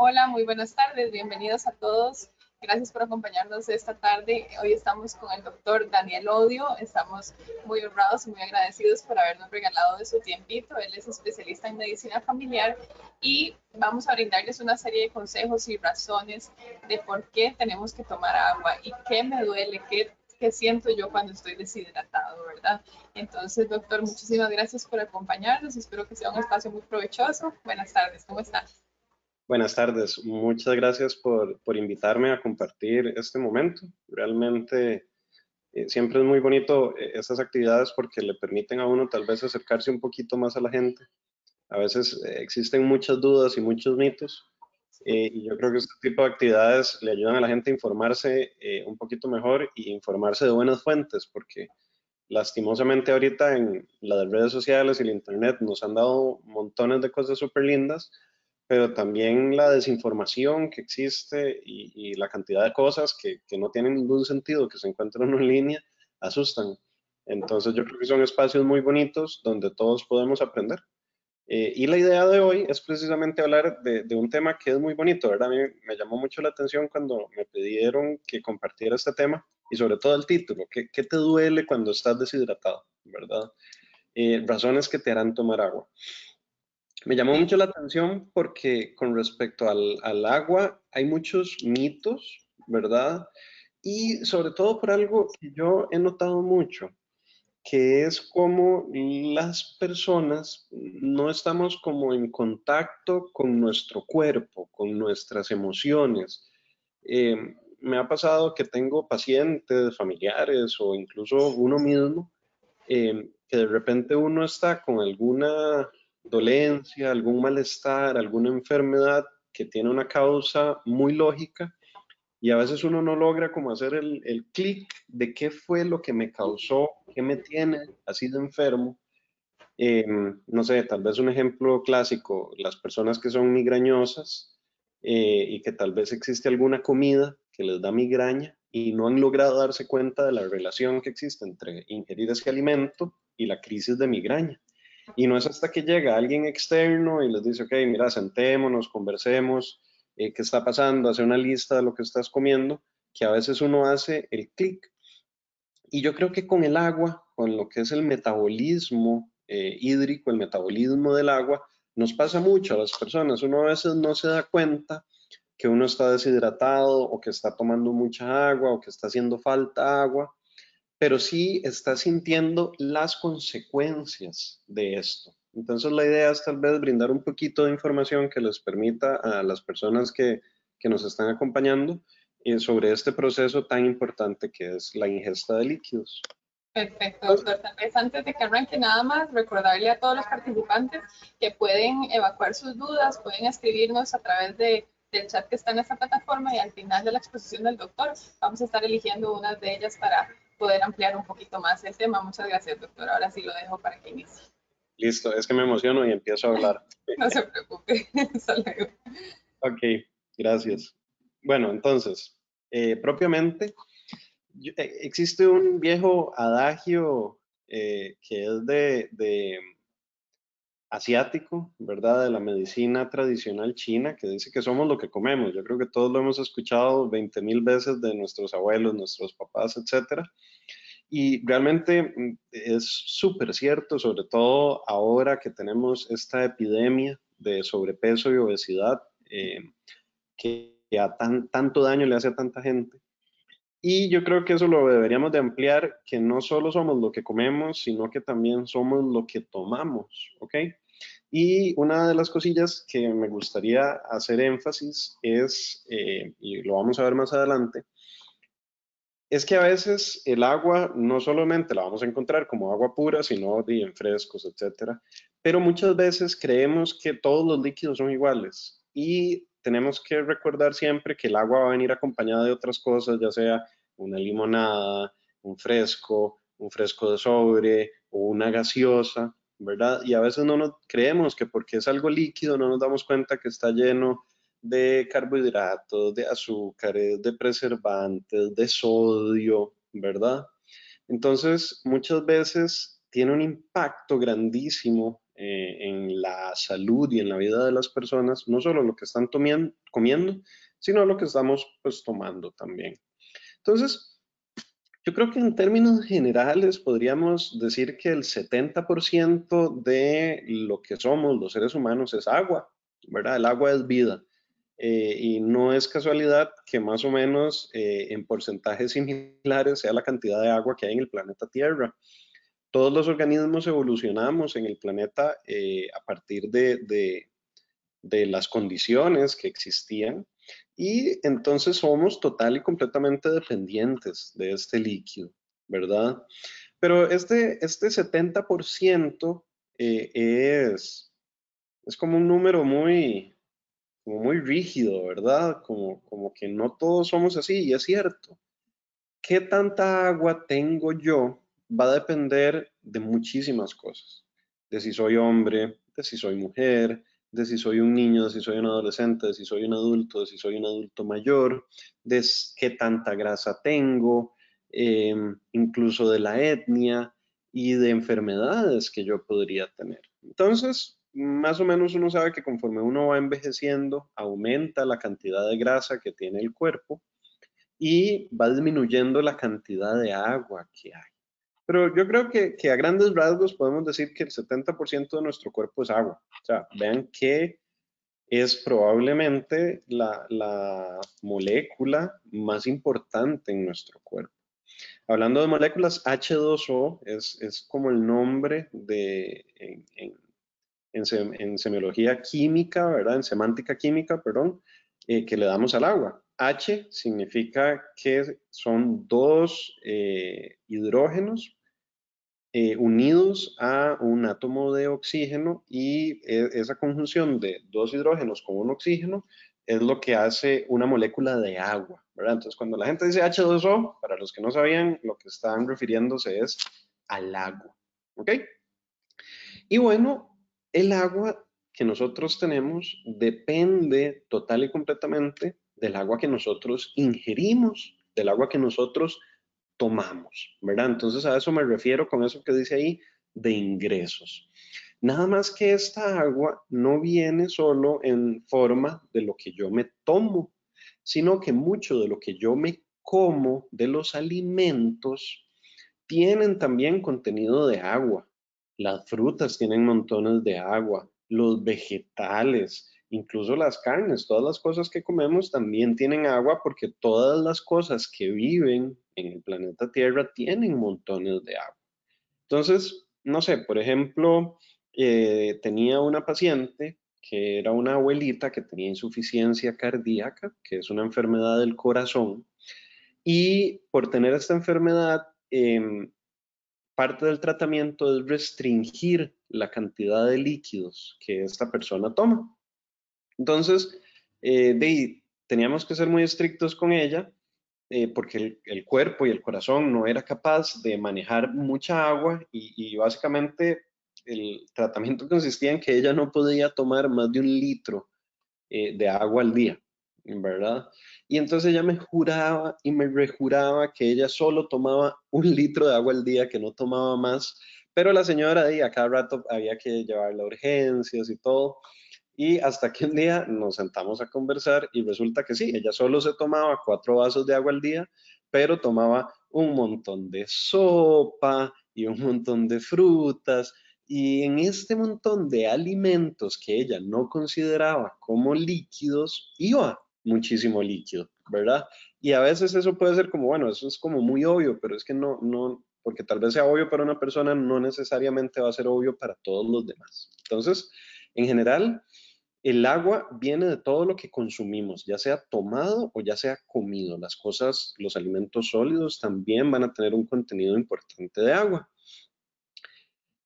Hola, muy buenas tardes, bienvenidos a todos. Gracias por acompañarnos esta tarde. Hoy estamos con el doctor Daniel Odio. Estamos muy honrados y muy agradecidos por habernos regalado de su tiempito. Él es especialista en medicina familiar y vamos a brindarles una serie de consejos y razones de por qué tenemos que tomar agua y qué me duele, qué, siento yo cuando estoy deshidratado, ¿verdad? Entonces, doctor, muchísimas gracias por acompañarnos. Espero que sea un espacio muy provechoso. Buenas tardes, ¿cómo están? Buenas tardes, muchas gracias por, por, invitarme a compartir este momento. Realmente eh, siempre es muy bonito eh, estas actividades porque le permiten a uno tal vez acercarse un poquito más a la gente. A veces eh, existen muchas dudas y muchos mitos y yo creo que este tipo de actividades le ayudan a la gente a informarse un poquito mejor y informarse de buenas fuentes porque lastimosamente ahorita en las redes sociales y el internet nos han dado montones de cosas súper lindas, pero también la desinformación que existe y, la cantidad de cosas que, que, no tienen ningún sentido que se encuentran en línea asustan. Entonces yo creo que son espacios muy bonitos donde todos podemos aprender. Eh, y la idea de hoy es precisamente hablar de, de, un tema que es muy bonito, ¿verdad? A mí me llamó mucho la atención cuando me pidieron que compartiera este tema y sobre todo el título, ¿qué, qué te duele cuando estás deshidratado? ¿Verdad? Eh, razones que te harán tomar agua. Me llamó mucho la atención porque con respecto al, agua hay muchos mitos, ¿verdad? Y sobre todo por algo que yo he notado mucho, que es como las personas no estamos como en contacto con nuestro cuerpo, con nuestras emociones. Eh, me ha pasado que tengo pacientes, familiares o incluso uno mismo, eh, que de repente uno está con alguna dolencia, algún malestar, alguna enfermedad que tiene una causa muy lógica y a veces uno no logra como hacer el, el clic de qué fue lo que me causó, qué me tiene así de enfermo. Em, no sé, tal vez un ejemplo clásico, las personas que son migrañosas eh, y que tal vez existe alguna comida que les da migraña y no han logrado darse cuenta de la relación que existe entre ingerir ese alimento y la crisis de migraña. Y no es hasta que llega alguien externo y les dice, ok, mira, sentémonos, conversemos, eh, qué está pasando, hace una lista de lo que estás comiendo, que a veces uno hace el clic. Y yo creo que con el agua, con lo que es el metabolismo eh, hídrico, el metabolismo del agua, nos pasa mucho a las personas. Uno a veces no se da cuenta que uno está deshidratado o que está tomando mucha agua o que está haciendo falta agua pero sí está sintiendo las consecuencias de esto. Entonces la idea es tal vez brindar un poquito de información que les permita a las personas que, que nos están acompañando eh, sobre este proceso tan importante que es la ingesta de líquidos. Perfecto, doctor. Tal vez antes de que arranque nada más, recordarle a todos los participantes que pueden evacuar sus dudas, pueden escribirnos a través de, del chat que está en esta plataforma y al final de la exposición del doctor vamos a estar eligiendo unas de ellas para poder ampliar un poquito más el tema. Muchas gracias, doctor. Ahora sí lo dejo para que inicie. Listo, es que me emociono y empiezo a hablar. no se preocupe. ok, gracias. Bueno, entonces, eh, propiamente, eh, existe un viejo adagio eh, que es de, de asiático, ¿verdad? De la medicina tradicional china, que dice que somos lo que comemos. Yo creo que todos lo hemos escuchado 20 mil veces de nuestros abuelos, nuestros papás, etcétera. Y realmente mm, es súper cierto, sobre todo ahora que tenemos esta epidemia de sobrepeso y obesidad eh, que a tan, tanto daño le hace a tanta gente. Y yo creo que eso lo deberíamos de ampliar, que no solo somos lo que comemos, sino que también somos lo que tomamos, ¿ok? Y una de las cosillas que me gustaría hacer énfasis es, eh, y lo vamos a ver más adelante, es que a veces el agua no solamente la vamos a encontrar como agua pura, sino en frescos, etcétera, pero muchas veces creemos que todos los líquidos son iguales y tenemos que recordar siempre que el agua va a venir acompañada de otras cosas, ya sea una limonada, un fresco, un fresco de sobre o una gaseosa, ¿verdad? Y a veces no nos creemos que porque es algo líquido no nos damos cuenta que está lleno de carbohidratos, de azúcares, de preservantes, de sodio, ¿verdad? Entonces, muchas veces tiene un impacto grandísimo eh, en la salud y en la vida de las personas, no solo lo que están comiendo, sino lo que estamos pues tomando también. Entonces, yo creo que en términos generales podríamos decir que el 70% de lo que somos los seres humanos es agua, ¿verdad? El agua es vida. Eh, y no es casualidad que más o menos eh, en porcentajes similares sea la cantidad de agua que hay en el planeta Tierra todos los organismos evolucionamos en el planeta eh, a partir de, las condiciones que existían y entonces somos total y completamente dependientes de este líquido, ¿verdad? Pero este, este 70% eh, es, es como un número muy, muy rígido, ¿verdad? Como, como que no todos somos así, y es cierto. ¿Qué tanta agua tengo yo va a depender de muchísimas cosas, de si soy hombre, de si soy mujer, de si soy un niño, de si soy un adolescente, de si soy un adulto, de si soy un adulto mayor, de qué tanta grasa tengo, em, incluso de la etnia y de enfermedades que yo podría tener. Entonces, más o menos uno sabe que conforme uno va envejeciendo, aumenta la cantidad de grasa que tiene el cuerpo y va disminuyendo la cantidad de agua que hay. Pero yo creo que, a grandes rasgos podemos decir que el 70% de nuestro cuerpo es agua. O sea, vean que es probablemente la, la, molécula más importante en nuestro cuerpo. Hablando de moléculas, H2O es, es como el nombre de, en, en, en, semiología química, ¿verdad? En semántica química, perdón, eh, que le damos al agua. H significa que son dos eh, hidrógenos eh, unidos a un átomo de oxígeno y e, esa conjunción de dos hidrógenos con un oxígeno es lo que hace una molécula de agua, ¿verdad? Entonces, cuando la gente dice H2O, para los que no sabían, lo que están refiriéndose es al agua, ¿ok? Y bueno, el agua que nosotros tenemos depende total y completamente del agua que nosotros ingerimos, del agua que nosotros tomamos, ¿verdad? Entonces a eso me refiero con eso que dice ahí de ingresos. Nada más que esta agua no viene solo en forma de lo que yo me tomo, sino que mucho de lo que yo me como de los alimentos tienen también contenido de agua. Las frutas tienen montones de agua, los vegetales, incluso las carnes, todas las cosas que comemos también tienen agua porque todas las cosas que viven en el planeta Tierra tienen montones de agua. Entonces, no sé, por ejemplo, eh, tenía una paciente que era una abuelita que tenía insuficiencia cardíaca, que es una enfermedad del corazón, y por tener esta enfermedad, em, parte del tratamiento es restringir la cantidad de líquidos que esta persona toma. Entonces, eh, teníamos que ser muy estrictos con ella eh, porque el, cuerpo y el corazón no era capaz de manejar mucha agua y, básicamente el tratamiento consistía en que ella no podía tomar más de un litro eh, de agua al día, ¿verdad? Y entonces ella me juraba y me rejuraba que ella solo tomaba un litro de agua al día, que no tomaba más, pero la señora ahí a cada rato había que llevarla a urgencias y todo. Y hasta que un día nos sentamos a conversar y resulta que sí, ella solo se tomaba cuatro vasos de agua al día, pero tomaba un montón de sopa y un montón de frutas. Y en este montón de alimentos que ella no consideraba como líquidos, iba muchísimo líquido, ¿verdad? Y a veces eso puede ser como, bueno, eso es como muy obvio, pero es que no, no, porque tal vez sea obvio para una persona, no necesariamente va a ser obvio para todos los demás. Entonces, en general, el agua viene de todo lo que consumimos, ya sea tomado o ya sea comido. Las cosas, los alimentos sólidos también van a tener un contenido importante de agua.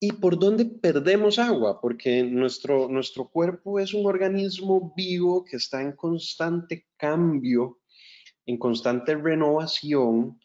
¿Y por dónde perdemos agua? Porque nuestro, nuestro cuerpo es un organismo vivo que está en constante cambio, en constante renovación,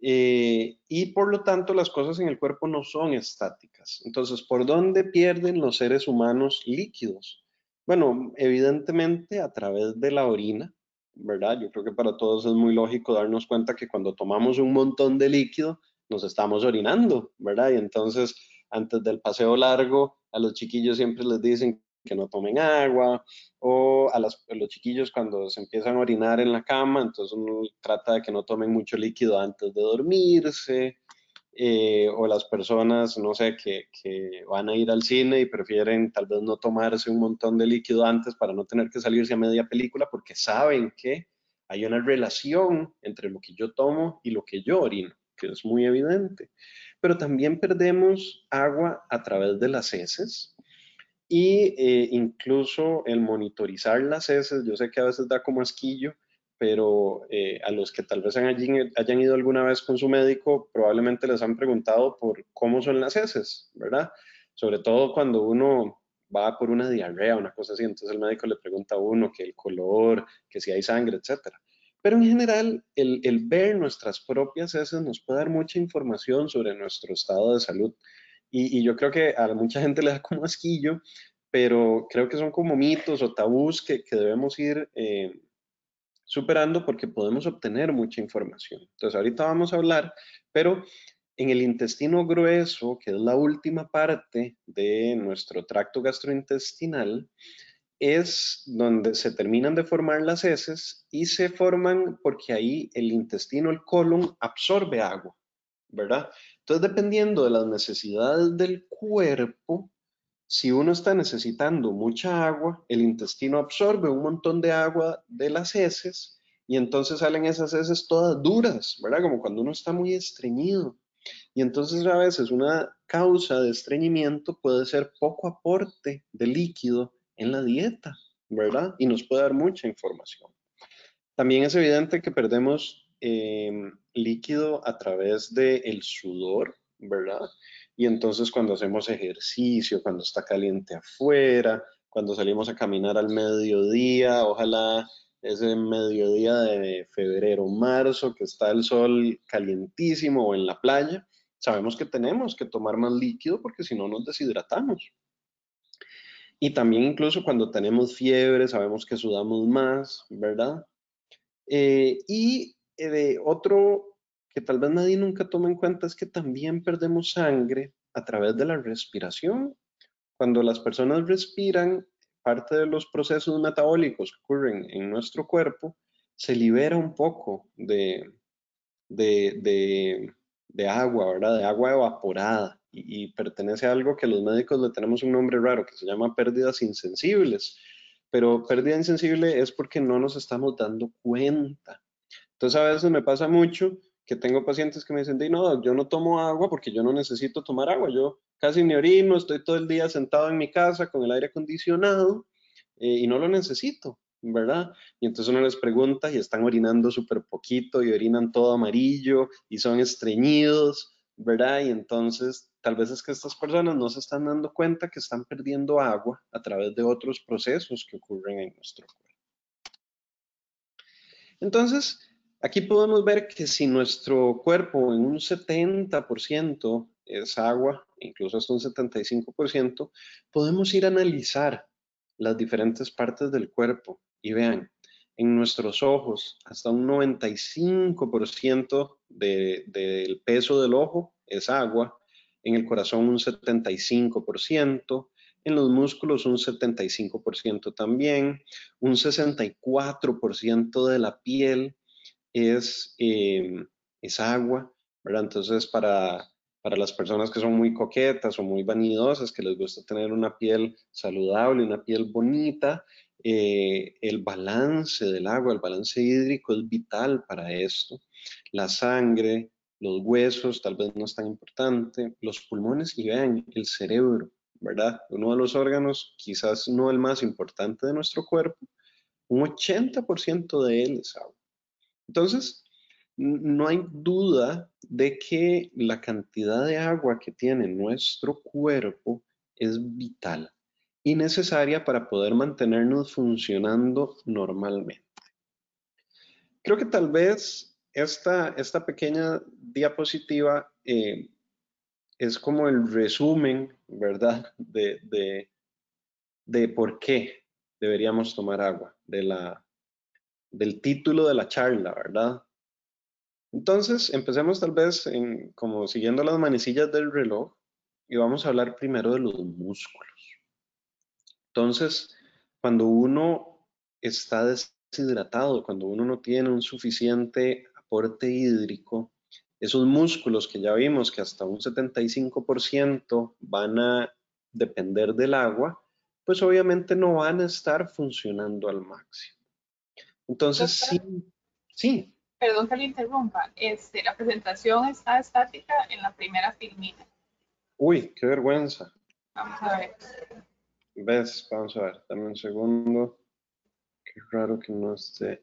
eh, y por lo tanto las cosas en el cuerpo no son estáticas. Entonces, ¿por dónde pierden los seres humanos líquidos? Bueno, evidentemente a través de la orina, ¿verdad? Yo creo que para todos es muy lógico darnos cuenta que cuando tomamos un montón de líquido, nos estamos orinando, ¿verdad? Y entonces, antes del paseo largo, a los chiquillos siempre les dicen que no tomen agua, o a, los chiquillos cuando se empiezan a orinar en la cama, entonces uno trata de que no tomen mucho líquido antes de dormirse, eh, o las personas, no sé, que, van a ir al cine y prefieren tal vez no tomarse un montón de líquido antes para no tener que salirse a media película porque saben que hay una relación entre lo que yo tomo y lo que yo orino, que es muy evidente. Pero también perdemos agua a través de las heces, y eh, incluso el monitorizar las heces, yo sé que a veces da como asquillo, pero eh, a los que tal vez hayan, ido alguna vez con su médico, probablemente les han preguntado por cómo son las heces, ¿verdad? Sobre todo cuando uno va por una diarrea, una cosa así, entonces el médico le pregunta a uno que el color, que si hay sangre, etcétera. Pero en general, el, ver nuestras propias heces nos puede dar mucha información sobre nuestro estado de salud. Y, yo creo que a mucha gente le da como asquillo, pero creo que son como mitos o tabús que, que debemos ir eh, superando porque podemos obtener mucha información. Entonces, ahorita vamos a hablar, pero en el intestino grueso, que es la última parte de nuestro tracto gastrointestinal, es donde se terminan de formar las heces y se forman porque ahí el intestino, el colon, absorbe agua, ¿verdad? Entonces, dependiendo de las necesidades del cuerpo, si uno está necesitando mucha agua, el intestino absorbe un montón de agua de las heces y entonces salen esas heces todas duras, ¿verdad? Como cuando uno está muy estreñido. Y entonces a veces una causa de estreñimiento puede ser poco aporte de líquido en la dieta, ¿verdad? Y nos puede dar mucha información. También es evidente que perdemos Em, líquido a través del sudor, ¿verdad? Y entonces cuando hacemos ejercicio, cuando está caliente afuera, cuando salimos a caminar al mediodía, ojalá ese mediodía de febrero, marzo, que está el sol calientísimo o en la playa, sabemos que tenemos que tomar más líquido porque si no nos deshidratamos. Y también incluso cuando tenemos fiebre, sabemos que sudamos más, ¿verdad? Eh, y eh, de otro que tal vez nadie nunca toma en cuenta es que también perdemos sangre a través de la respiración. Cuando las personas respiran, parte de los procesos metabólicos que ocurren en nuestro cuerpo, se libera un poco de, de, de, agua, ¿verdad? De agua evaporada y, y, pertenece a algo que los médicos le tenemos un nombre raro que se llama pérdidas insensibles. Pero pérdida insensible es porque no nos estamos dando cuenta entonces a veces me pasa mucho que tengo pacientes que me dicen, no, yo no tomo agua porque yo no necesito tomar agua, yo casi ni orino, estoy todo el día sentado en mi casa con el aire acondicionado eh, y no lo necesito, ¿verdad? Y entonces uno les pregunta y están orinando súper poquito y orinan todo amarillo y son estreñidos, ¿verdad? Y entonces tal vez es que estas personas no se están dando cuenta que están perdiendo agua a través de otros procesos que ocurren en nuestro cuerpo. Entonces, Aquí podemos ver que si nuestro cuerpo en un 70% es agua, incluso hasta un 75%, podemos ir a analizar las diferentes partes del cuerpo. Y vean, en nuestros ojos hasta un 95% del peso del ojo es agua, en el corazón un 75%, en los músculos un 75% también, un 64% de la piel es, em, es agua, ¿verdad? Entonces, para, para las personas que son muy coquetas o muy vanidosas, que les gusta tener una piel saludable, una piel bonita, eh, el balance del agua, el balance hídrico es vital para esto. La sangre, los huesos, tal vez no es tan importante, los pulmones y vean, el cerebro, ¿verdad? Uno de los órganos, quizás no el más importante de nuestro cuerpo, un 80% de él es agua. Entonces, no hay duda de que la cantidad de agua que tiene nuestro cuerpo es vital y necesaria para poder mantenernos funcionando normalmente. Creo que tal vez esta, esta pequeña diapositiva eh, es como el resumen, ¿verdad?, de, de, de por qué deberíamos tomar agua, de la, del título de la charla, ¿verdad? Entonces, empecemos tal vez en, como siguiendo las manecillas del reloj y vamos a hablar primero de los músculos. Entonces, cuando uno está deshidratado, cuando uno no tiene un suficiente aporte hídrico, esos músculos que ya vimos que hasta un 75% van a depender del agua, pues obviamente no van a estar funcionando al máximo. Entonces, sí, sí. Perdón que le interrumpa, este, la presentación está estática en la primera filmina. Uy, qué vergüenza. Vamos a ver. ¿Ves? Vamos a ver, dame un segundo. Qué raro que no esté.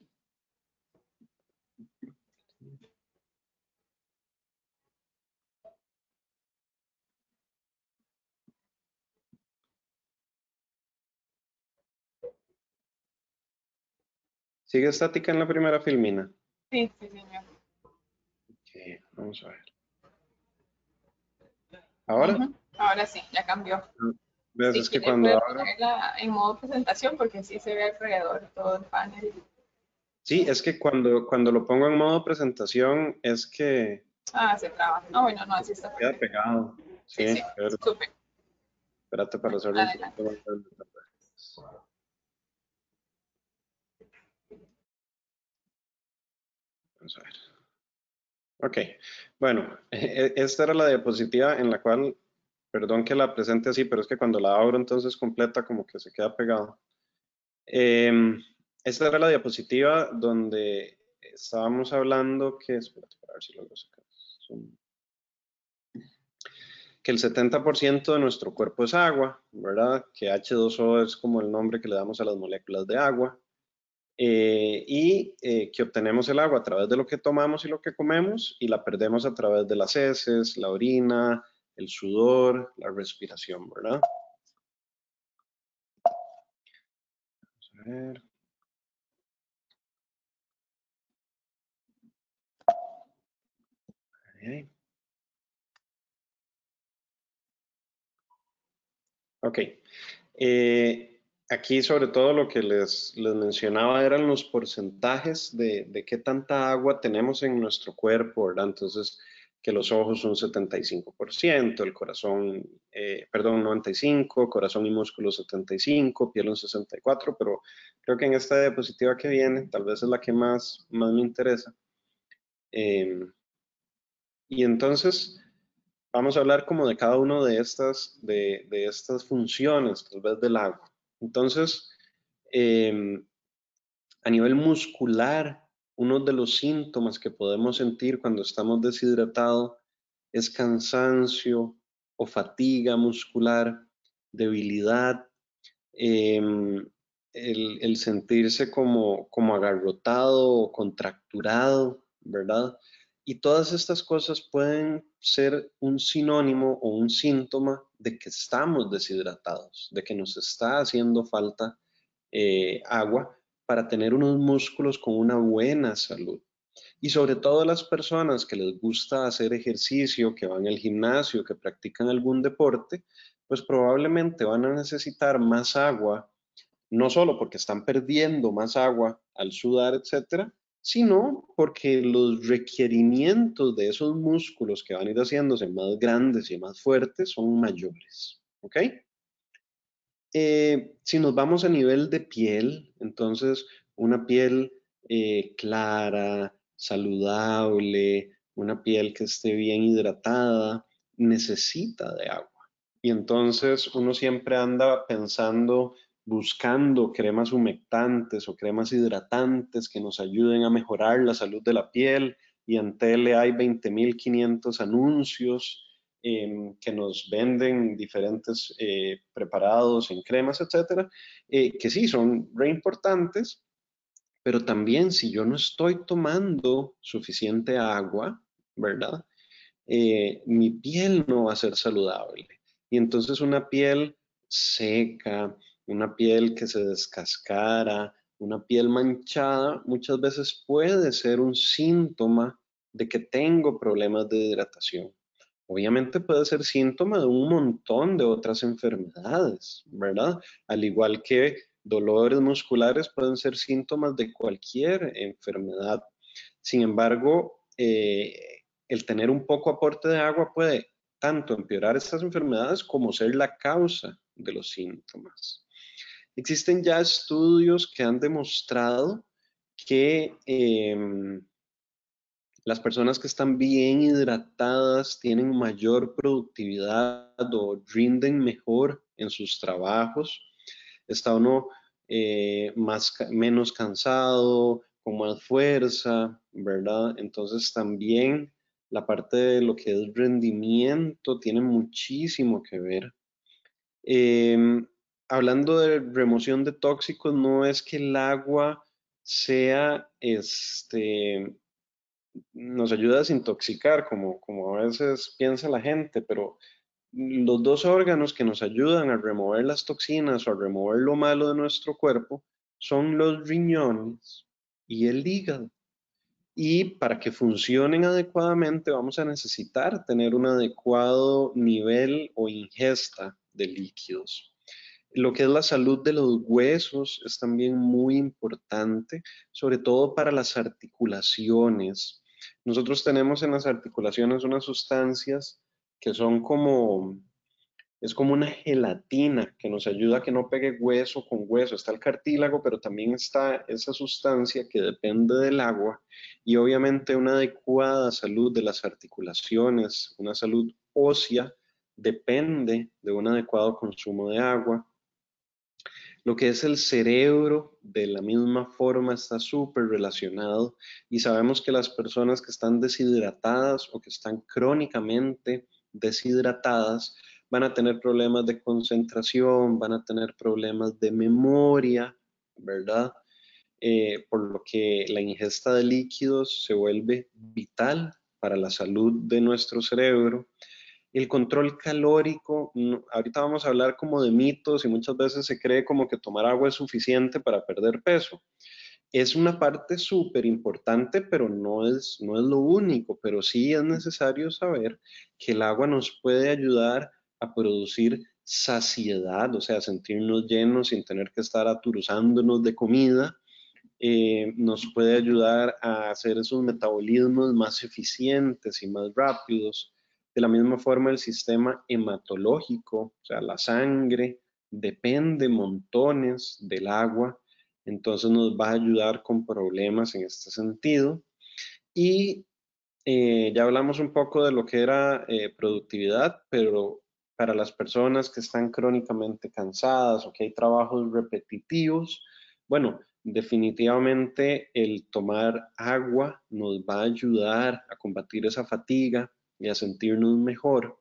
¿Sigue estática en la primera filmina? Sí, sí, señor. Ok, vamos a ver. ¿Ahora? Ahora sí, ya cambió. ¿Ves? es que cuando ahora... en modo presentación porque sí se ve alrededor todo el panel. Sí, es que cuando, cuando lo pongo en modo presentación es que... Ah, se traba. No, bueno, no, así está. Queda pegado. Sí, sí, sí. Espérate para hacerlo. A ver. Ok, bueno, e, esta era la diapositiva en la cual, perdón que la presente así, pero es que cuando la abro entonces completa como que se queda pegado. Em, esta era la diapositiva donde estábamos hablando que, espérate, para ver si lo sacar. Que el 70% de nuestro cuerpo es agua, ¿verdad? Que H2O es como el nombre que le damos a las moléculas de agua. Eh, y eh, que obtenemos el agua a través de lo que tomamos y lo que comemos y la perdemos a través de las heces, la orina, el sudor, la respiración, ¿verdad? Vamos a ver. Ok. Eh, aquí sobre todo lo que les, les mencionaba eran los porcentajes de, de, qué tanta agua tenemos en nuestro cuerpo, ¿verdad? Entonces, que los ojos un 75%, el corazón, eh, perdón, 95%, corazón y músculo 75%, piel un 64%, pero creo que en esta diapositiva que viene, tal vez es la que más, más me interesa. Em, y entonces, vamos a hablar como de cada una de estas, de, de estas funciones, tal vez del agua. Entonces, em, a nivel muscular, uno de los síntomas que podemos sentir cuando estamos deshidratados es cansancio o fatiga muscular, debilidad, em, el, sentirse como, como agarrotado o contracturado, ¿verdad? Y todas estas cosas pueden ser un sinónimo o un síntoma de que estamos deshidratados, de que nos está haciendo falta eh, agua para tener unos músculos con una buena salud. Y sobre todo las personas que les gusta hacer ejercicio, que van al gimnasio, que practican algún deporte, pues probablemente van a necesitar más agua, no solo porque están perdiendo más agua al sudar, etcétera, sino porque los requerimientos de esos músculos que van a ir haciéndose más grandes y más fuertes son mayores. ¿Ok? Eh, si nos vamos a nivel de piel, entonces una piel eh, clara, saludable, una piel que esté bien hidratada, necesita de agua. Y entonces uno siempre anda pensando buscando cremas humectantes o cremas hidratantes que nos ayuden a mejorar la salud de la piel y en tele hay 20.500 anuncios em, que nos venden diferentes eh, preparados en cremas, etcétera, eh, que sí son re importantes, pero también si yo no estoy tomando suficiente agua, ¿verdad? Eh, mi piel no va a ser saludable. Y entonces una piel seca, una piel que se descascara, una piel manchada, muchas veces puede ser un síntoma de que tengo problemas de hidratación. Obviamente puede ser síntoma de un montón de otras enfermedades, ¿verdad? Al igual que dolores musculares pueden ser síntomas de cualquier enfermedad. Sin embargo, eh, el tener un poco aporte de agua puede tanto empeorar estas enfermedades como ser la causa de los síntomas. Existen ya estudios que han demostrado que em, las personas que están bien hidratadas tienen mayor productividad o rinden mejor en sus trabajos. Está uno eh, más, menos cansado, con más fuerza, ¿verdad? Entonces también la parte de lo que es rendimiento tiene muchísimo que ver. Em, hablando de remoción de tóxicos, no es que el agua sea, este, nos ayuda a desintoxicar, como, como a veces piensa la gente, pero los dos órganos que nos ayudan a remover las toxinas o a remover lo malo de nuestro cuerpo son los riñones y el hígado. Y para que funcionen adecuadamente vamos a necesitar tener un adecuado nivel o ingesta de líquidos. Lo que es la salud de los huesos es también muy importante, sobre todo para las articulaciones. Nosotros tenemos en las articulaciones unas sustancias que son como, es como una gelatina que nos ayuda a que no pegue hueso con hueso. Está el cartílago, pero también está esa sustancia que depende del agua y obviamente una adecuada salud de las articulaciones, una salud ósea, depende de un adecuado consumo de agua. Lo que es el cerebro, de la misma forma, está súper relacionado y sabemos que las personas que están deshidratadas o que están crónicamente deshidratadas van a tener problemas de concentración, van a tener problemas de memoria, ¿verdad? Eh, por lo que la ingesta de líquidos se vuelve vital para la salud de nuestro cerebro. El control calórico, ahorita vamos a hablar como de mitos y muchas veces se cree como que tomar agua es suficiente para perder peso es una parte súper importante, pero no es, no es lo único, pero sí es necesario saber que el agua nos puede ayudar a producir saciedad, o sea, sentirnos llenos sin tener que estar aturuzándonos de comida, eh, nos puede ayudar a hacer esos metabolismos más eficientes y más rápidos. De la misma forma, el sistema hematológico, o sea, la sangre, depende montones del agua entonces nos va a ayudar con problemas en este sentido. Y eh, ya hablamos un poco de lo que era eh, productividad, pero para las personas que están crónicamente cansadas o que hay trabajos repetitivos, bueno, definitivamente el tomar agua nos va a ayudar a combatir esa fatiga y a sentirnos mejor.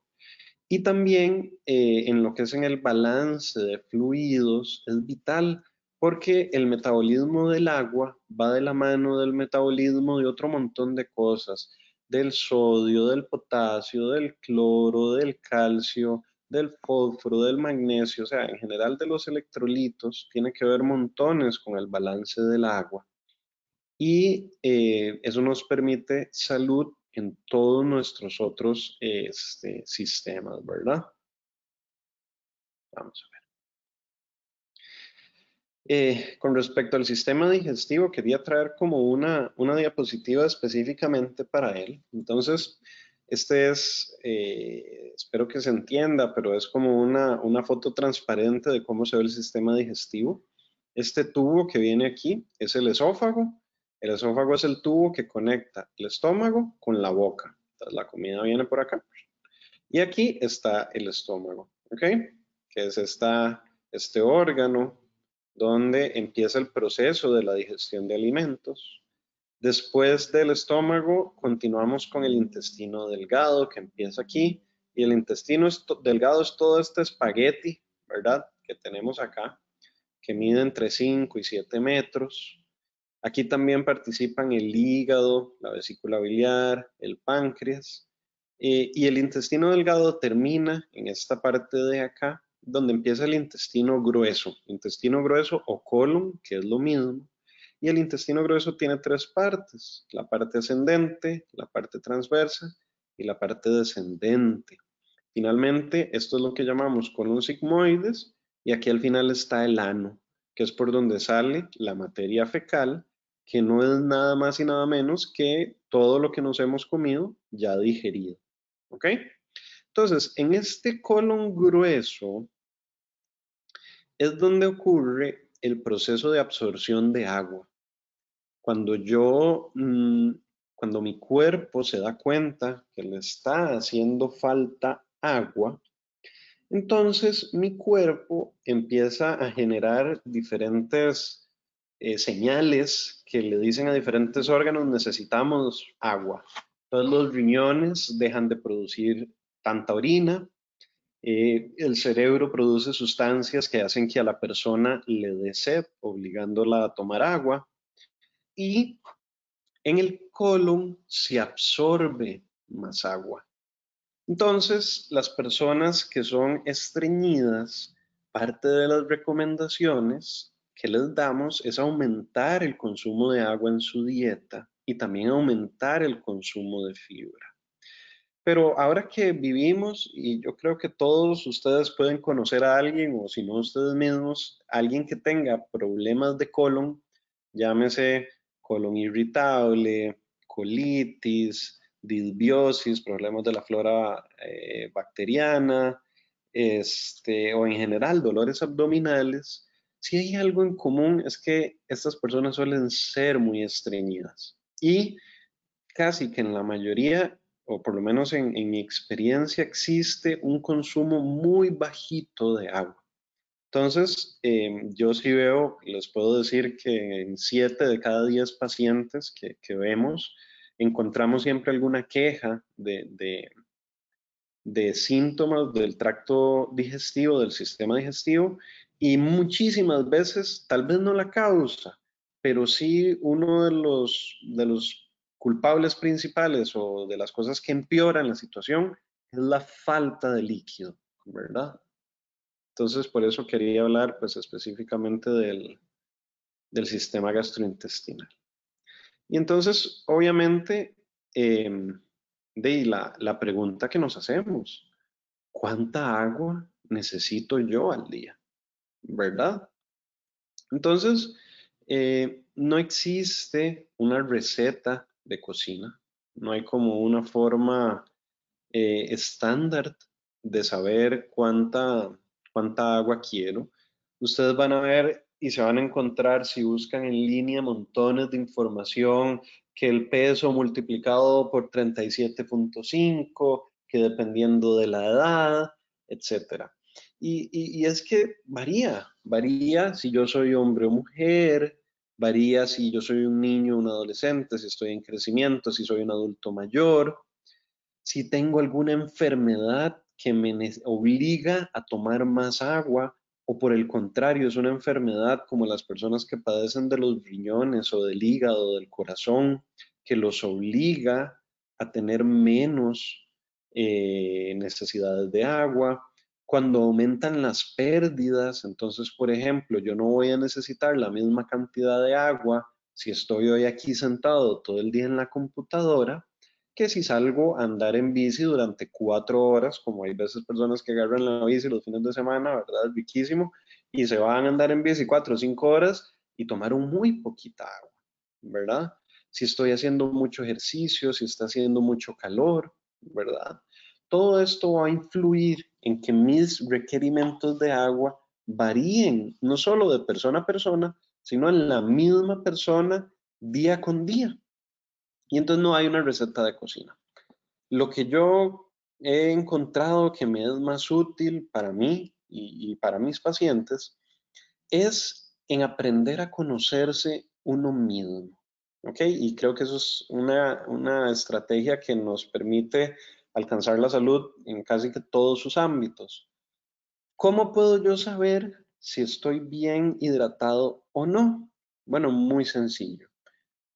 Y también eh, en lo que es en el balance de fluidos, es vital porque el metabolismo del agua va de la mano del metabolismo de otro montón de cosas, del sodio, del potasio, del cloro, del calcio, del fósforo, del magnesio, o sea, en general de los electrolitos, tiene que ver montones con el balance del agua. Y eh, eso nos permite salud en todos nuestros otros este, sistemas, ¿verdad? Vamos a ver. Eh, con respecto al sistema digestivo, quería traer como una, una diapositiva específicamente para él. Entonces, este es, eh, espero que se entienda, pero es como una, una foto transparente de cómo se ve el sistema digestivo. Este tubo que viene aquí es el esófago. El esófago es el tubo que conecta el estómago con la boca. La comida viene por acá. Y aquí está el estómago, ¿ok? Que es esta, este órgano donde empieza el proceso de la digestión de alimentos. Después del estómago, continuamos con el intestino delgado, que empieza aquí, y el intestino delgado es todo este espagueti, ¿verdad? Que tenemos acá, que mide entre 5 y 7 metros. Aquí también participan el hígado, la vesícula biliar, el páncreas, eh, y el intestino delgado termina en esta parte de acá, donde empieza el intestino grueso, intestino grueso o colon, que es lo mismo, y el intestino grueso tiene tres partes, la parte ascendente, la parte transversa y la parte descendente. Finalmente, esto es lo que llamamos colon sigmoides y aquí al final está el ano, que es por donde sale la materia fecal, que no es nada más y nada menos que todo lo que nos hemos comido ya digerido. ¿Ok? Entonces, en este colon grueso es donde ocurre el proceso de absorción de agua. Cuando yo, mm, cuando mi cuerpo se da cuenta que le está haciendo falta agua, entonces mi cuerpo empieza a generar diferentes eh, señales que le dicen a diferentes órganos necesitamos agua. Entonces los riñones dejan de producir tanta orina, eh, el cerebro produce sustancias que hacen que a la persona le dé sed, obligándola a tomar agua. Y en el colon se absorbe más agua. Entonces, las personas que son estreñidas, parte de las recomendaciones que les damos es aumentar el consumo de agua en su dieta y también aumentar el consumo de fibra. Pero ahora que vivimos, y yo creo que todos ustedes pueden conocer a alguien, o si no ustedes mismos, alguien que tenga problemas de colon, llámese colon irritable, colitis, disbiosis, problemas de la flora eh, bacteriana, este, o en general dolores abdominales, si hay algo en común es que estas personas suelen ser muy estreñidas y casi que en la mayoría, o por lo menos en, mi experiencia, existe un consumo muy bajito de agua. Entonces, em, yo sí veo, les puedo decir que en 7 de cada 10 pacientes que, que vemos, encontramos siempre alguna queja de, de, síntomas del tracto digestivo, del sistema digestivo, y muchísimas veces, tal vez no la causa, pero sí uno de los, de los culpables principales o de las cosas que empeoran la situación es la falta de líquido, ¿verdad? Entonces, por eso quería hablar pues específicamente del, del sistema gastrointestinal. Y entonces, obviamente, em, de la, la pregunta que nos hacemos, ¿cuánta agua necesito yo al día? ¿Verdad? Entonces, eh, no existe una receta de cocina, no hay como una forma eh, estándar de saber cuánta, cuánta agua quiero. Ustedes van a ver y se van a encontrar, si buscan en línea, montones de información, que el peso multiplicado por 37.5, que dependiendo de la edad, etc. Y, es que varía, varía si yo soy hombre o mujer, varía si yo soy un niño o un adolescente, si estoy en crecimiento, si soy un adulto mayor, si tengo alguna enfermedad que me obliga a tomar más agua, o por el contrario, es una enfermedad como las personas que padecen de los riñones o del hígado, o del corazón, que los obliga a tener menos eh, necesidades de agua. Cuando aumentan las pérdidas, entonces, por ejemplo, yo no voy a necesitar la misma cantidad de agua si estoy hoy aquí sentado todo el día en la computadora, que si salgo a andar en bici durante cuatro horas, como hay veces personas que agarran la bici los fines de semana, ¿verdad? Es riquísimo, y se van a andar en bici cuatro o cinco horas y tomaron muy poquita agua, ¿verdad? Si estoy haciendo mucho ejercicio, si está haciendo mucho calor, ¿verdad? Todo esto va a influir en que mis requerimientos de agua varíen, no solo de persona a persona, sino en la misma persona día con día. Y entonces no hay una receta de cocina. Lo que yo he encontrado que me es más útil para mí y, para mis pacientes es en aprender a conocerse uno mismo. ¿Ok? Y creo que eso es una, una estrategia que nos permite alcanzar la salud en casi que todos sus ámbitos. ¿Cómo puedo yo saber si estoy bien hidratado o no? Bueno, muy sencillo.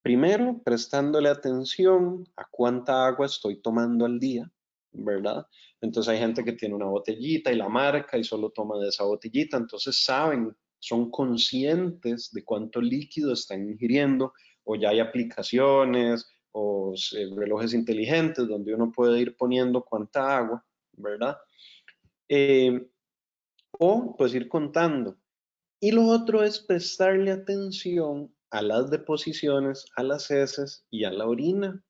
Primero, prestándole atención a cuánta agua estoy tomando al día, ¿verdad? Entonces hay gente que tiene una botellita y la marca y solo toma de esa botellita, entonces saben, son conscientes de cuánto líquido están ingiriendo o ya hay aplicaciones o eh, relojes inteligentes donde uno puede ir poniendo cuánta agua, ¿verdad? Eh, o pues ir contando. Y lo otro es prestarle atención a las deposiciones, a las heces y a la orina.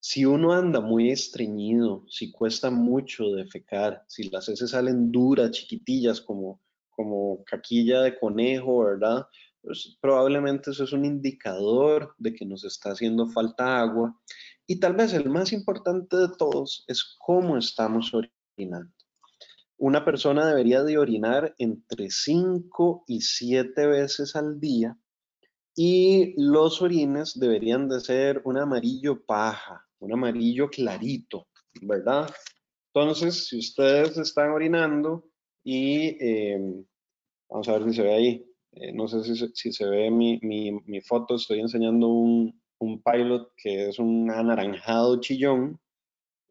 Si uno anda muy estreñido, si cuesta mucho defecar, si las heces salen duras, chiquitillas, como, como caquilla de conejo, ¿verdad? Pues probablemente eso es un indicador de que nos está haciendo falta agua. Y tal vez el más importante de todos es cómo estamos orinando. Una persona debería de orinar entre 5 y 7 veces al día y los orines deberían de ser un amarillo paja, un amarillo clarito, ¿verdad? Entonces, si ustedes están orinando y eh, vamos a ver si se ve ahí, eh, no sé si, se ve mi, foto, estoy enseñando un, pilot que es un anaranjado chillón.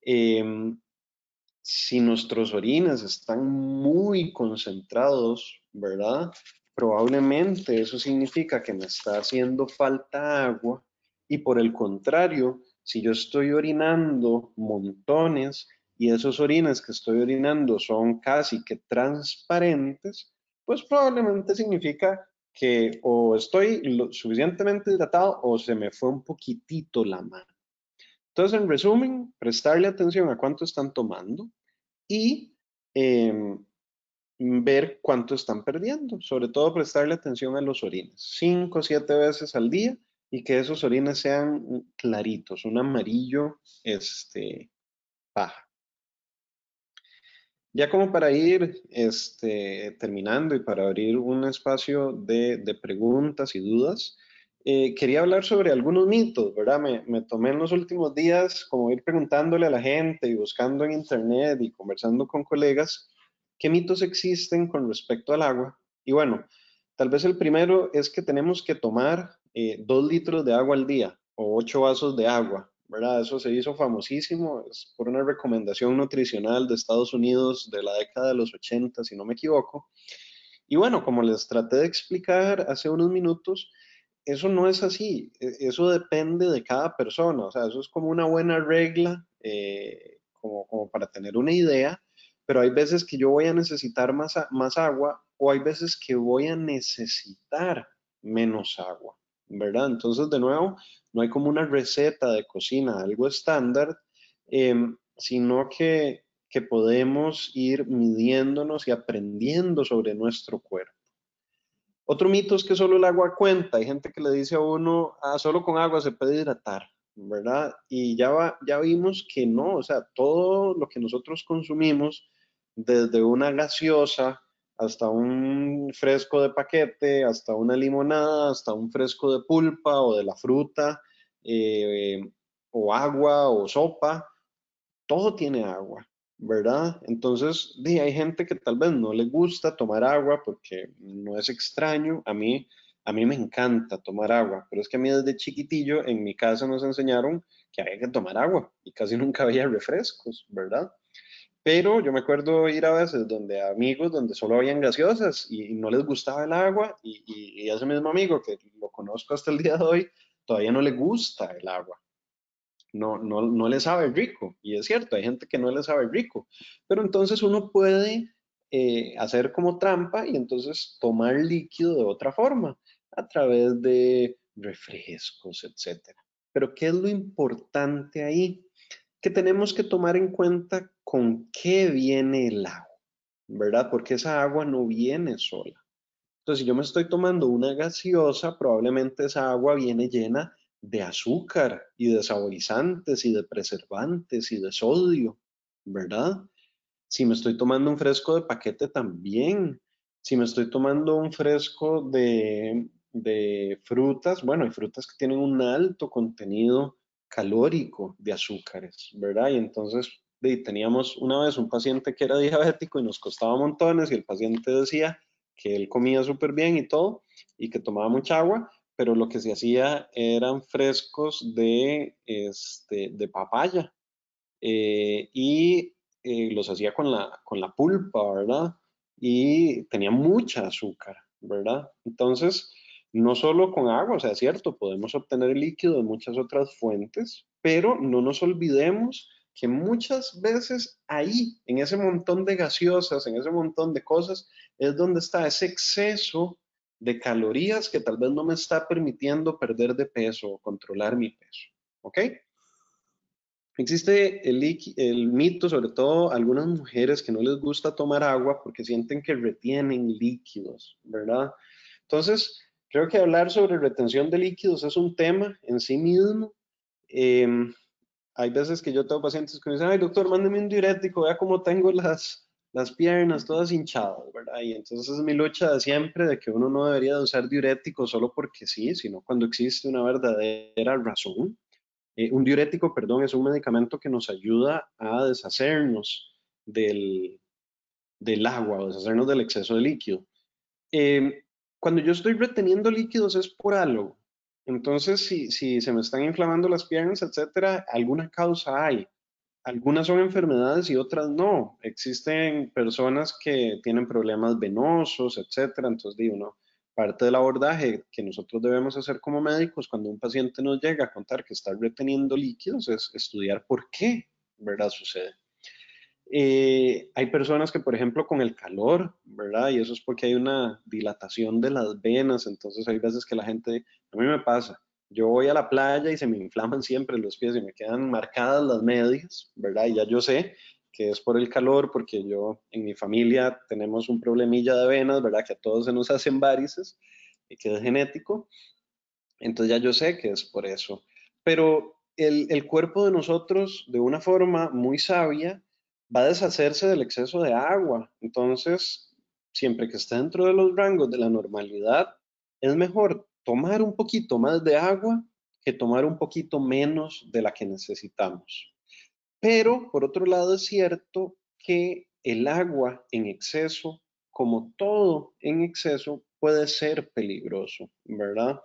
Em, si nuestros orines están muy concentrados, ¿verdad? Probablemente eso significa que me está haciendo falta agua y por el contrario, si yo estoy orinando montones y esos orines que estoy orinando son casi que transparentes, pues probablemente significa que o estoy suficientemente hidratado o se me fue un poquitito la mano. Entonces, en resumen, prestarle atención a cuánto están tomando y em, ver cuánto están perdiendo. Sobre todo, prestarle atención a los orines. Cinco o siete veces al día y que esos orines sean claritos, un amarillo este, baja. Ya como para ir este, terminando y para abrir un espacio de, preguntas y dudas, eh, quería hablar sobre algunos mitos, ¿verdad? Me, me, tomé en los últimos días como ir preguntándole a la gente y buscando en internet y conversando con colegas qué mitos existen con respecto al agua. Y bueno, tal vez el primero es que tenemos que tomar eh, dos litros de agua al día o ocho vasos de agua, Eso se hizo famosísimo, es por una recomendación nutricional de Estados Unidos de la década de los 80, si no me equivoco. Y bueno, como les traté de explicar hace unos minutos, eso no es así, e, eso depende de cada persona, o sea, eso es como una buena regla, eh, como, para tener una idea, pero hay veces que yo voy a necesitar más, más agua o hay veces que voy a necesitar menos agua, ¿verdad? Entonces, de nuevo, no hay como una receta de cocina, algo estándar, em, sino que, que podemos ir midiéndonos y aprendiendo sobre nuestro cuerpo. Otro mito es que solo el agua cuenta. Hay gente que le dice a uno, ah, solo con agua se puede hidratar, ¿verdad? Y ya, ya vimos que no, o sea, todo lo que nosotros consumimos, desde una gaseosa hasta un fresco de paquete, hasta una limonada, hasta un fresco de pulpa o de la fruta, eh, o agua o sopa, todo tiene agua. ¿verdad? Entonces, hay gente que tal vez no le gusta tomar agua porque no es extraño. A mí, a mí me encanta tomar agua, pero es que a mí desde chiquitillo en mi casa nos enseñaron que había que tomar agua y casi nunca había refrescos, ¿verdad? Pero yo me acuerdo ir a veces donde amigos, donde solo habían gaseosas y, no les gustaba el agua y, y, y ese mismo amigo que lo conozco hasta el día de hoy, todavía no le gusta el agua no, no, no le sabe rico. Y es cierto, hay gente que no le sabe rico. Pero entonces uno puede eh, hacer como trampa y entonces tomar líquido de otra forma, a través de refrescos, etc. Pero ¿qué es lo importante ahí? Que tenemos que tomar en cuenta con qué viene el agua, ¿verdad? Porque esa agua no viene sola. Entonces, si yo me estoy tomando una gaseosa, probablemente esa agua viene llena de azúcar y de saborizantes y de preservantes y de sodio, ¿verdad? Si me estoy tomando un fresco de paquete también, si me estoy tomando un fresco de, frutas, bueno, hay frutas que tienen un alto contenido calórico de azúcares, ¿verdad? Y entonces teníamos una vez un paciente que era diabético y nos costaba montones y el paciente decía que él comía súper bien y todo y que tomaba mucha agua, pero lo que se hacía eran frescos de, este, de papaya eh, y eh, los hacía con la, con la pulpa, ¿verdad? Y tenía mucha azúcar, ¿verdad? Entonces, no solo con agua, o sea, es cierto, podemos obtener líquido de muchas otras fuentes, pero no nos olvidemos que muchas veces ahí, en ese montón de gaseosas, en ese montón de cosas, es donde está ese exceso de calorías que tal vez no me está permitiendo perder de peso o controlar mi peso. ¿Ok? Existe el, el mito, sobre todo algunas mujeres que no les gusta tomar agua porque sienten que retienen líquidos, ¿verdad? Entonces, creo que hablar sobre retención de líquidos es un tema en sí mismo. Em, hay veces que yo tengo pacientes que me dicen, ay doctor, mándeme un diurético, vea cómo tengo las, las piernas todas hinchadas, ¿verdad? Y entonces es mi lucha de siempre de que uno no debería usar diuréticos solo porque sí, sino cuando existe una verdadera razón. Eh, un diurético, perdón, es un medicamento que nos ayuda a deshacernos del, del agua o deshacernos del exceso de líquido. Em, cuando yo estoy reteniendo líquidos es por algo. Entonces, si, se me están inflamando las piernas, etcétera, alguna causa hay. Algunas son enfermedades y otras no. Existen personas que tienen problemas venosos, etcétera. Entonces, digo, no. Parte del abordaje que nosotros debemos hacer como médicos cuando un paciente nos llega a contar que está reteniendo líquidos es estudiar por qué, ¿verdad? Sucede. Eh, hay personas que, por ejemplo, con el calor, ¿verdad? Y eso es porque hay una dilatación de las venas, entonces hay veces que la gente, a mí me pasa, yo voy a la playa y se me inflaman siempre los pies y me quedan marcadas las medias, ¿verdad? Y ya yo sé que es por el calor, porque yo en mi familia tenemos un problemilla de venas, ¿verdad? Que a todos se nos hacen varices y que es genético. Entonces ya yo sé que es por eso. Pero el, el cuerpo de nosotros, de una forma muy sabia, va a deshacerse del exceso de agua. Entonces, siempre que esté dentro de los rangos de la normalidad, es mejor tomar un poquito más de agua que tomar un poquito menos de la que necesitamos. Pero, por otro lado, es cierto que el agua en exceso, como todo en exceso, puede ser peligroso, ¿verdad?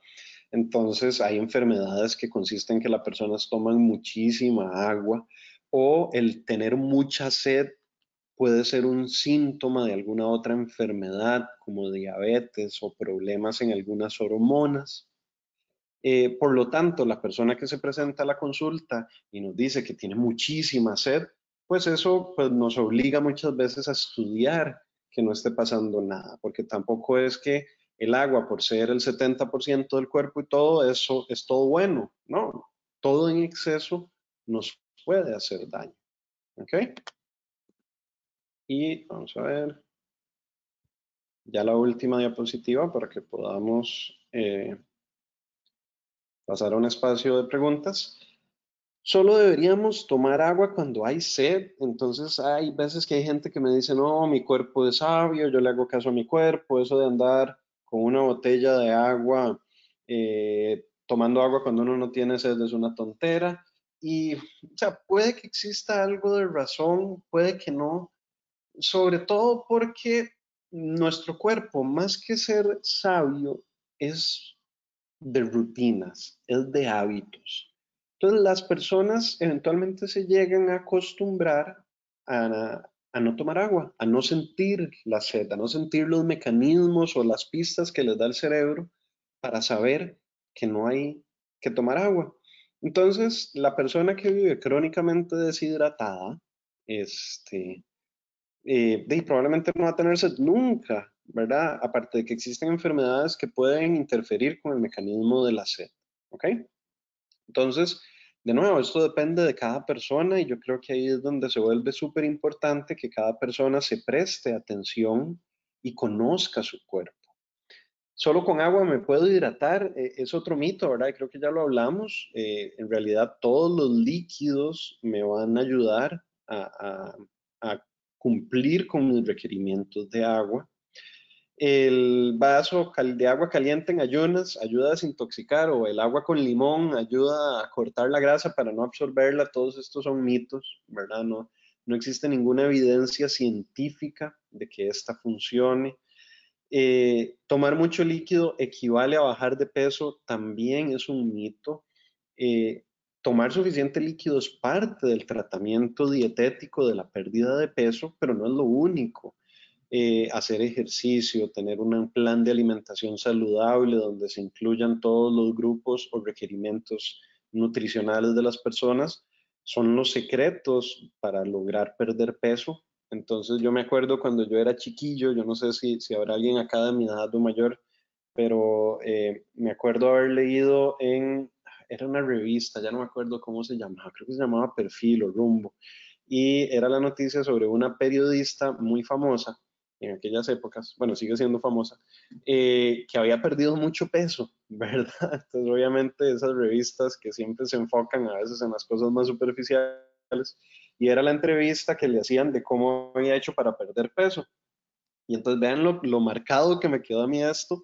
Entonces, hay enfermedades que consisten en que las personas toman muchísima agua o el tener mucha sed puede ser un síntoma de alguna otra enfermedad como diabetes o problemas en algunas hormonas. Eh, por lo tanto, la persona que se presenta a la consulta y nos dice que tiene muchísima sed, pues eso pues, nos obliga muchas veces a estudiar que no esté pasando nada, porque tampoco es que el agua, por ser el 70% del cuerpo y todo eso, es todo bueno, no, todo en exceso nos puede hacer daño. ¿Ok? Y vamos a ver ya la última diapositiva para que podamos eh, pasar a un espacio de preguntas. Solo deberíamos tomar agua cuando hay sed. Entonces hay veces que hay gente que me dice, no, mi cuerpo es sabio, yo le hago caso a mi cuerpo. Eso de andar con una botella de agua, eh, tomando agua cuando uno no tiene sed es una tontera. Y, o sea, puede que exista algo de razón, puede que no, sobre todo porque nuestro cuerpo, más que ser sabio, es de rutinas, es de hábitos. Entonces, las personas eventualmente se llegan a acostumbrar a, a no tomar agua, a no sentir la sed, a no sentir los mecanismos o las pistas que les da el cerebro para saber que no hay que tomar agua. Entonces, la persona que vive crónicamente deshidratada, este, eh, probablemente no va a tener sed nunca, ¿verdad? Aparte de que existen enfermedades que pueden interferir con el mecanismo de la sed, ¿ok? Entonces, de nuevo, esto depende de cada persona y yo creo que ahí es donde se vuelve súper importante que cada persona se preste atención y conozca su cuerpo solo con agua me puedo hidratar, eh, es otro mito, ¿verdad? Creo que ya lo hablamos. Eh, en realidad todos los líquidos me van a ayudar a, cumplir con mis requerimientos de agua. El vaso de agua caliente en ayunas ayuda a desintoxicar o el agua con limón ayuda a cortar la grasa para no absorberla. Todos estos son mitos, ¿verdad? No, no existe ninguna evidencia científica de que esta funcione. Eh, tomar mucho líquido equivale a bajar de peso, también es un mito. Eh, tomar suficiente líquido es parte del tratamiento dietético de la pérdida de peso, pero no es lo único. Eh, hacer ejercicio, tener un plan de alimentación saludable donde se incluyan todos los grupos o requerimientos nutricionales de las personas, son los secretos para lograr perder peso entonces yo me acuerdo cuando yo era chiquillo, yo no sé si, si habrá alguien acá de mi edad o mayor, pero eh, me acuerdo haber leído en, era una revista, ya no me acuerdo cómo se llamaba, creo que se llamaba Perfil o Rumbo, y era la noticia sobre una periodista muy famosa en aquellas épocas, bueno, sigue siendo famosa, eh, que había perdido mucho peso, ¿verdad? Entonces, obviamente, esas revistas que siempre se enfocan a veces en las cosas más superficiales, y era la entrevista que le hacían de cómo había hecho para perder peso. Y entonces vean lo, lo marcado que me quedó a mí esto,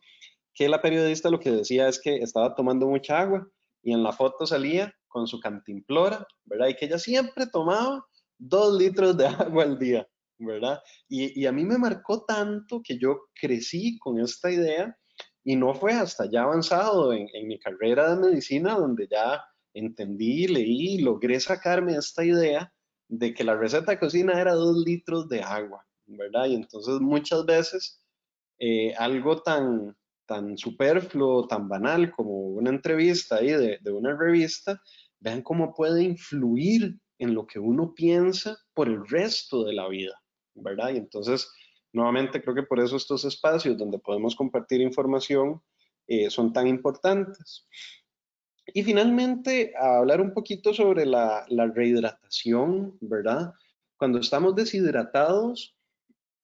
que la periodista lo que decía es que estaba tomando mucha agua y en la foto salía con su cantimplora, ¿verdad? Y que ella siempre tomaba dos litros de agua al día, ¿verdad? Y, a mí me marcó tanto que yo crecí con esta idea y no fue hasta ya avanzado en, en mi carrera de medicina donde ya entendí, leí, logré sacarme esta idea de que la receta de cocina era dos litros de agua, ¿verdad? Y entonces muchas veces eh, algo tan, tan superfluo, tan banal como una entrevista ahí de, de una revista, vean cómo puede influir en lo que uno piensa por el resto de la vida, ¿verdad? Y entonces, nuevamente, creo que por eso estos espacios donde podemos compartir información eh, son tan importantes. Y finalmente, hablar un poquito sobre la, la rehidratación, ¿verdad? Cuando estamos deshidratados,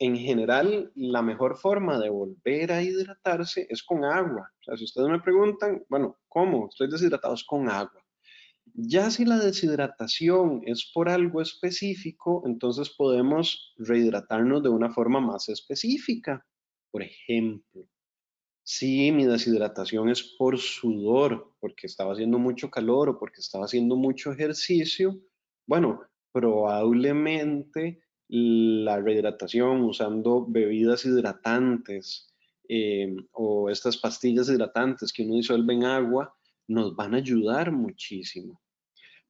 en general, la mejor forma de volver a hidratarse es con agua. O sea, si ustedes me preguntan, bueno, ¿cómo? Estoy deshidratado, es con agua. Ya si la deshidratación es por algo específico, entonces podemos rehidratarnos de una forma más específica. Por ejemplo, si mi deshidratación es por sudor, porque estaba haciendo mucho calor o porque estaba haciendo mucho ejercicio, bueno, probablemente la rehidratación usando bebidas hidratantes eh, o estas pastillas hidratantes que uno disuelve en agua nos van a ayudar muchísimo.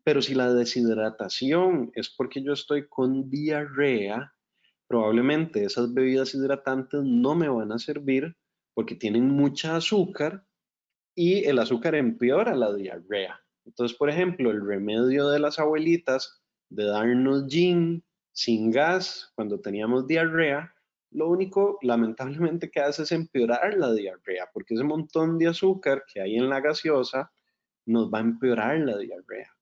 Pero si la deshidratación es porque yo estoy con diarrea, probablemente esas bebidas hidratantes no me van a servir porque tienen mucha azúcar y el azúcar empeora la diarrea. Entonces, por ejemplo, el remedio de las abuelitas de darnos gin sin gas cuando teníamos diarrea, lo único lamentablemente que hace es empeorar la diarrea, porque ese montón de azúcar que hay en la gaseosa nos va a empeorar la diarrea.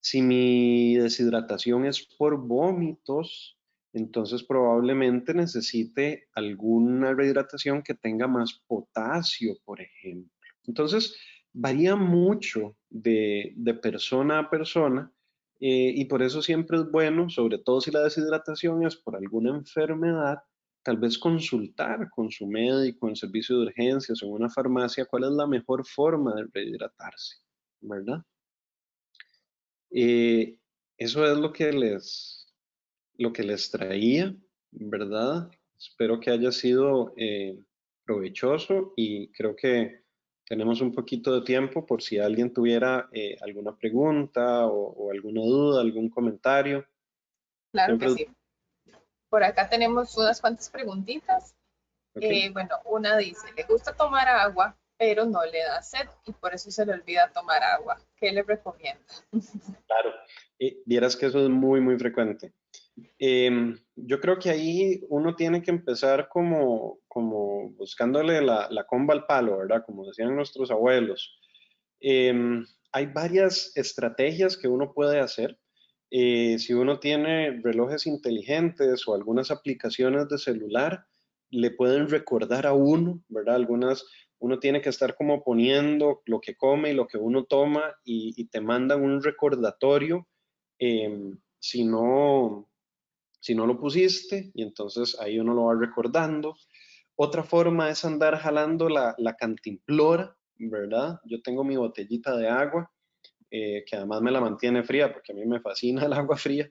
Si mi deshidratación es por vómitos, entonces probablemente necesite alguna rehidratación que tenga más potasio, por ejemplo. Entonces, varía mucho de, de persona a persona eh, y por eso siempre es bueno, sobre todo si la deshidratación es por alguna enfermedad, tal vez consultar con su médico en servicio de urgencias o en una farmacia cuál es la mejor forma de rehidratarse, ¿verdad? Eh, eso es lo que les, lo que les traía, ¿verdad? Espero que haya sido eh, provechoso y creo que tenemos un poquito de tiempo por si alguien tuviera eh, alguna pregunta o, alguna duda, algún comentario. Claro que sí. Por acá tenemos unas cuantas preguntitas. Eh, bueno, una dice, le gusta tomar agua, pero no le da sed y por eso se le olvida tomar agua. ¿Qué le recomienda? Claro, y vieras que eso es muy, muy frecuente. Em, yo creo que ahí uno tiene que empezar como, como buscándole la, la comba al palo, ¿verdad? Como decían nuestros abuelos. Em, hay varias estrategias que uno puede hacer. Eh, si uno tiene relojes inteligentes o algunas aplicaciones de celular, le pueden recordar a uno, ¿verdad? Algunas, uno tiene que estar como poniendo lo que come y lo que uno toma y, te mandan un recordatorio em, si no, si no lo pusiste y entonces ahí uno lo va recordando. Otra forma es andar jalando la, la cantimplora, ¿verdad? Yo tengo mi botellita de agua, eh, que además me la mantiene fría porque a mí me fascina el agua fría.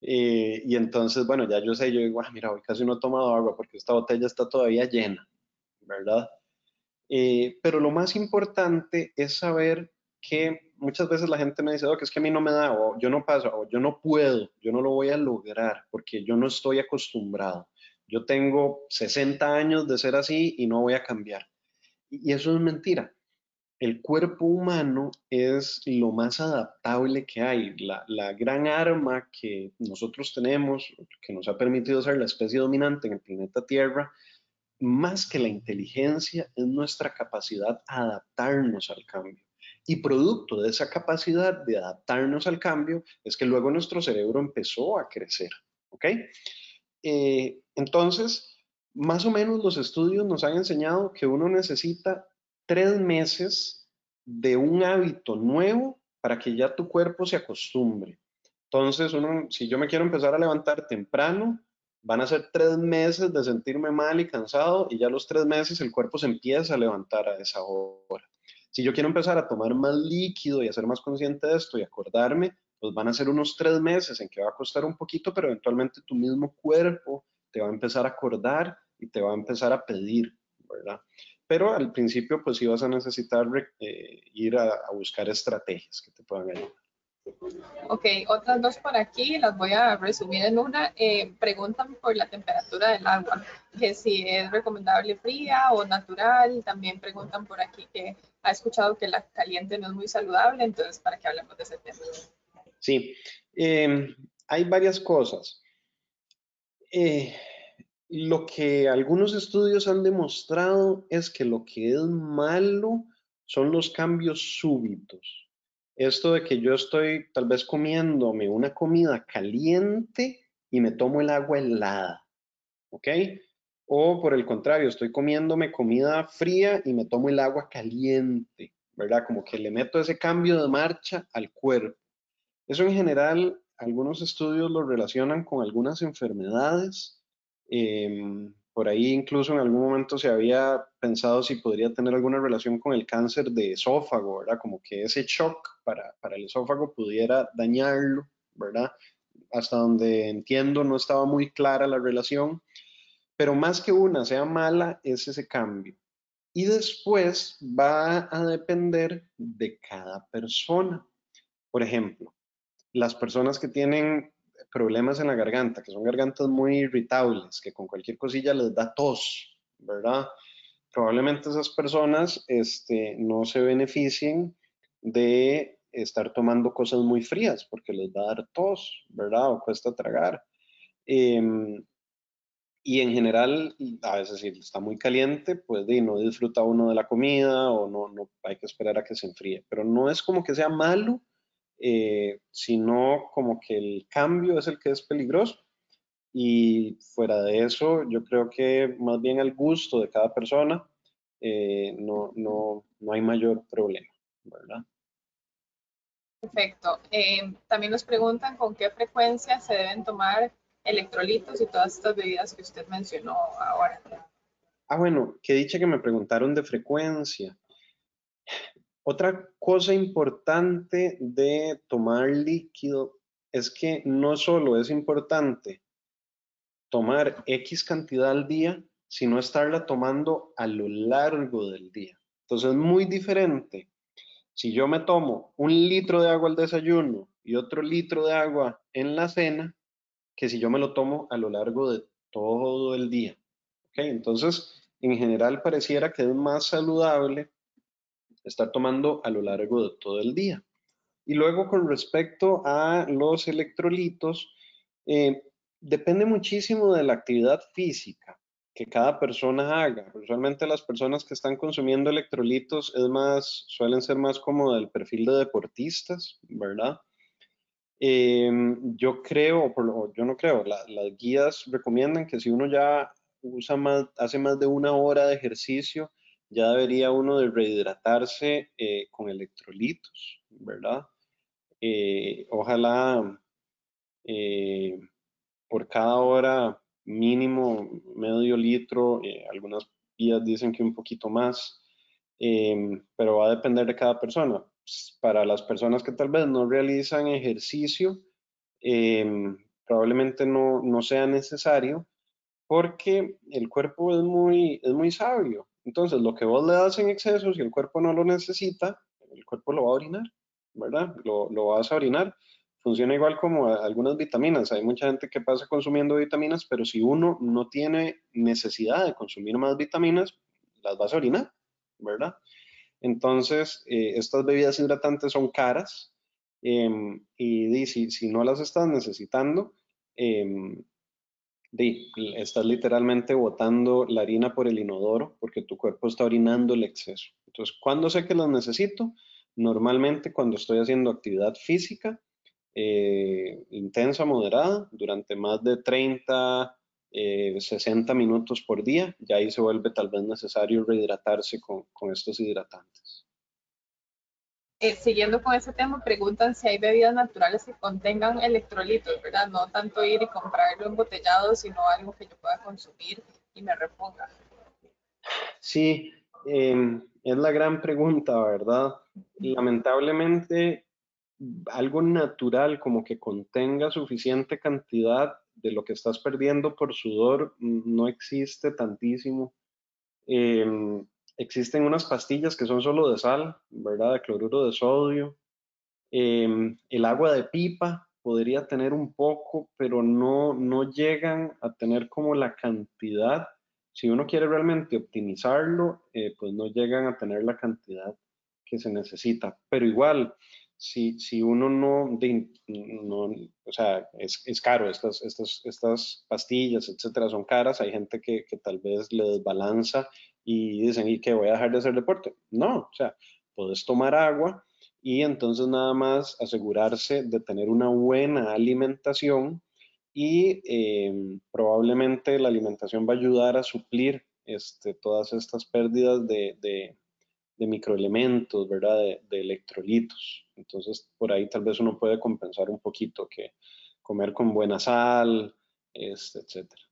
Eh, y entonces, bueno, ya yo sé, yo digo, ah, mira, hoy casi no he tomado agua porque esta botella está todavía llena, ¿verdad? Eh, pero lo más importante es saber que muchas veces la gente me dice, oh, que es que a mí no me da, o yo no paso, o yo no puedo, yo no lo voy a lograr porque yo no estoy acostumbrado. Yo tengo 60 años de ser así y no voy a cambiar. Y eso es mentira. El cuerpo humano es lo más adaptable que hay. La, la gran arma que nosotros tenemos, que nos ha permitido ser la especie dominante en el planeta Tierra, más que la inteligencia, es nuestra capacidad a adaptarnos al cambio Y producto de esa capacidad de adaptarnos al cambio es que luego nuestro cerebro empezó a crecer. ¿Ok? Eh, entonces, más o menos los estudios nos han enseñado que uno necesita tres meses de un hábito nuevo para que ya tu cuerpo se acostumbre. Entonces, uno, si yo me quiero empezar a levantar temprano, van a ser tres meses de sentirme mal y cansado y ya los tres meses el cuerpo se empieza a levantar a esa hora. Si yo quiero empezar a tomar más líquido y a ser más consciente de esto y acordarme, pues van a ser unos tres meses en que va a costar un poquito, pero eventualmente tu mismo cuerpo te va a empezar a acordar y te va a empezar a pedir, ¿verdad? Pero al principio, pues sí vas a necesitar eh, ir a, a buscar estrategias que te puedan ayudar. Ok, otras dos por aquí, las voy a resumir en una. Eh, preguntan por la temperatura del agua, que si es recomendable fría o natural. También preguntan por aquí que ha escuchado que la caliente no es muy saludable, entonces para que hablemos de ese tema. Sí, em, hay varias cosas. Eh, lo que algunos estudios han demostrado es que lo que es malo son los cambios súbitos esto de que yo estoy tal vez comiéndome una comida caliente y me tomo el agua helada, ¿ok? O por el contrario, estoy comiéndome comida fría y me tomo el agua caliente, ¿verdad? Como que le meto ese cambio de marcha al cuerpo. Eso en general, algunos estudios lo relacionan con algunas enfermedades. Em, por ahí incluso en algún momento se había pensado si podría tener alguna relación con el cáncer de esófago, ¿verdad? Como que ese shock para, para el esófago pudiera dañarlo, ¿verdad? Hasta donde entiendo no estaba muy clara la relación, pero más que una sea mala es ese cambio. Y después va a depender de cada persona. Por ejemplo, las personas que tienen problemas en la garganta, que son gargantas muy irritables, que con cualquier cosilla les da tos, ¿verdad? Probablemente esas personas este, no se beneficien de estar tomando cosas muy frías porque les va a dar tos, ¿verdad? O cuesta tragar. Em, y en general, a veces si está muy caliente, pues no disfruta uno de la comida o no, no hay que esperar a que se enfríe. Pero no es como que sea malo eh, sino como que el cambio es el que es peligroso. Y fuera de eso, yo creo que más bien al gusto de cada persona, eh, no, no, no, hay mayor problema, ¿verdad? Perfecto. Eh, también nos preguntan con qué frecuencia se deben tomar electrolitos y todas estas bebidas que usted mencionó ahora. Ah, bueno, que dicha que me preguntaron de frecuencia. Otra cosa importante de tomar líquido es que no solo es importante tomar X cantidad al día, sino estarla tomando a lo largo del día. Entonces es muy diferente. Si yo me tomo un litro de agua al desayuno y otro litro de agua en la cena, que si yo me lo tomo a lo largo de todo el día. Entonces, en general pareciera que es más saludable estar tomando a lo largo de todo el día. Y luego con respecto a los electrolitos, eh, depende muchísimo de la actividad física que cada persona haga. Usualmente las personas que están consumiendo electrolitos es más, suelen ser más como del perfil de deportistas, ¿verdad? Eh, yo creo, yo no creo, las guías recomiendan que si uno ya usa más, hace más de una hora de ejercicio, ya debería uno de rehidratarse eh, con electrolitos, ¿verdad? Eh, ojalá eh, por cada hora mínimo medio litro, algunas guías dicen que un poquito más, em, pero va a depender de cada persona. Para las personas que tal vez no realizan ejercicio, em, probablemente no, no, sea necesario porque el cuerpo es muy, es muy sabio. Entonces, lo que vos le das en exceso, si el cuerpo no lo necesita, el cuerpo lo va a orinar, ¿verdad? Lo, lo vas a orinar. Funciona igual como algunas vitaminas. Hay mucha gente que pasa consumiendo vitaminas, pero si uno no tiene necesidad de consumir más vitaminas, las vas a orinar, ¿verdad? Entonces, eh, estas bebidas hidratantes son caras em, y, si, si, no las estás necesitando, eh, estás literalmente botando la harina por el inodoro porque tu cuerpo está orinando el exceso. Entonces, ¿cuándo sé que lo necesito? normalmente cuando estoy haciendo actividad física eh, intensa, moderada, durante más de 30, 60 minutos por día, ya ahí se vuelve tal vez necesario rehidratarse con estos hidratantes. Eh, siguiendo con ese tema, preguntan si hay bebidas naturales que contengan electrolitos, ¿verdad? No tanto ir y comprarlo embotellado, sino algo que yo pueda consumir y me reponga. Sí, em, es la gran pregunta, ¿verdad? Lamentablemente, algo natural como que contenga suficiente cantidad de lo que estás perdiendo por sudor no existe tantísimo. Em, existen unas pastillas que son solo de sal, ¿verdad? De cloruro de sodio. Em, el agua de pipa podría tener un poco, pero no, no llegan a tener como la cantidad. Si uno quiere realmente optimizarlo, eh, pues no llegan a tener la cantidad que se necesita. Pero igual, si, si uno no, no o sea, es, es, caro, estas, estas, estas pastillas, etcétera, son caras, hay gente que, que tal vez le desbalanza y dicen, ¿y que voy a dejar de hacer deporte? No, o sea, puedes tomar agua y entonces nada más asegurarse de tener una buena alimentación y eh, probablemente la alimentación va a ayudar a suplir este, todas estas pérdidas de, de, microelementos, ¿verdad? De, de, electrolitos. Entonces, por ahí tal vez uno puede compensar un poquito que comer con buena sal, este, etcétera.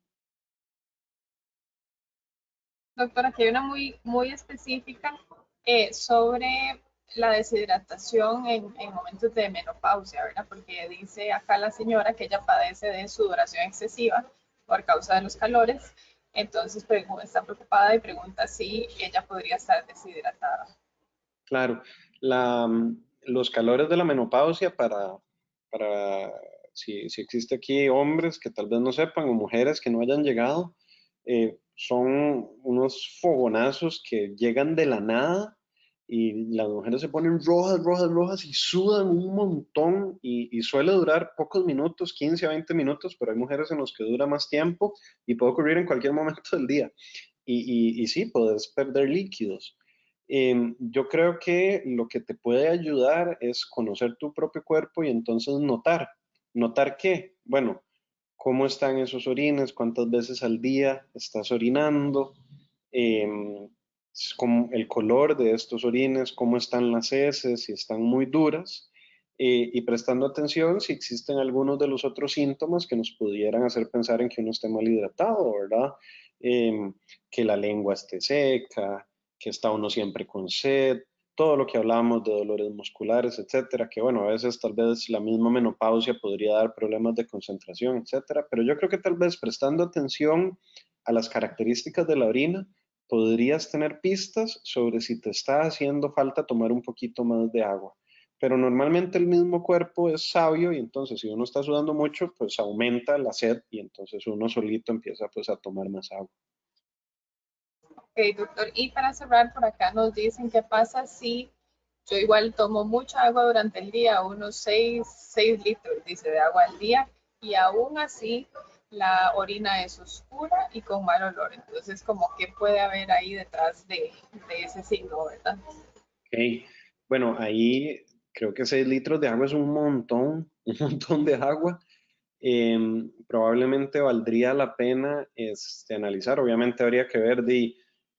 Doctora, aquí hay una muy, muy específica eh, sobre la deshidratación en, momentos de menopausia, ¿verdad? Porque dice acá la señora que ella padece de sudoración excesiva por causa de los calores, entonces está preocupada y pregunta si ella podría estar deshidratada. Claro, la, los calores de la menopausia para, para si, si, existe aquí hombres que tal vez no sepan o mujeres que no hayan llegado, eh, son unos fogonazos que llegan de la nada y las mujeres se ponen rojas, rojas, rojas y sudan un montón y, suele durar pocos minutos, 15 a 20 minutos, pero hay mujeres en los que dura más tiempo y puede ocurrir en cualquier momento del día. Y, y, sí, puedes perder líquidos. Em, yo creo que lo que te puede ayudar es conocer tu propio cuerpo y entonces notar. ¿Notar qué? Bueno, cómo están esos orines, cuántas veces al día estás orinando, em, el color de estos orines, cómo están las heces, si están muy duras, eh, y prestando atención si existen algunos de los otros síntomas que nos pudieran hacer pensar en que uno esté mal hidratado, ¿verdad? Em, que la lengua esté seca, que está uno siempre con sed, todo lo que hablábamos de dolores musculares, etcétera, que bueno, a veces tal vez la misma menopausia podría dar problemas de concentración, etcétera, pero yo creo que tal vez prestando atención a las características de la orina, podrías tener pistas sobre si te está haciendo falta tomar un poquito más de agua. Pero normalmente el mismo cuerpo es sabio y entonces si uno está sudando mucho, pues aumenta la sed y entonces uno solito empieza pues a tomar más agua. Ok, doctor. Y para cerrar, por acá nos dicen qué pasa si yo igual tomo mucha agua durante el día, unos 6, 6 litros, dice, de agua al día, y aún así la orina es oscura y con mal olor. Entonces, como que puede haber ahí detrás de, ese signo, ¿verdad? Ok, bueno, ahí creo que 6 litros de agua es un montón, un montón de agua. Em, probablemente valdría la pena este, analizar, obviamente habría que ver de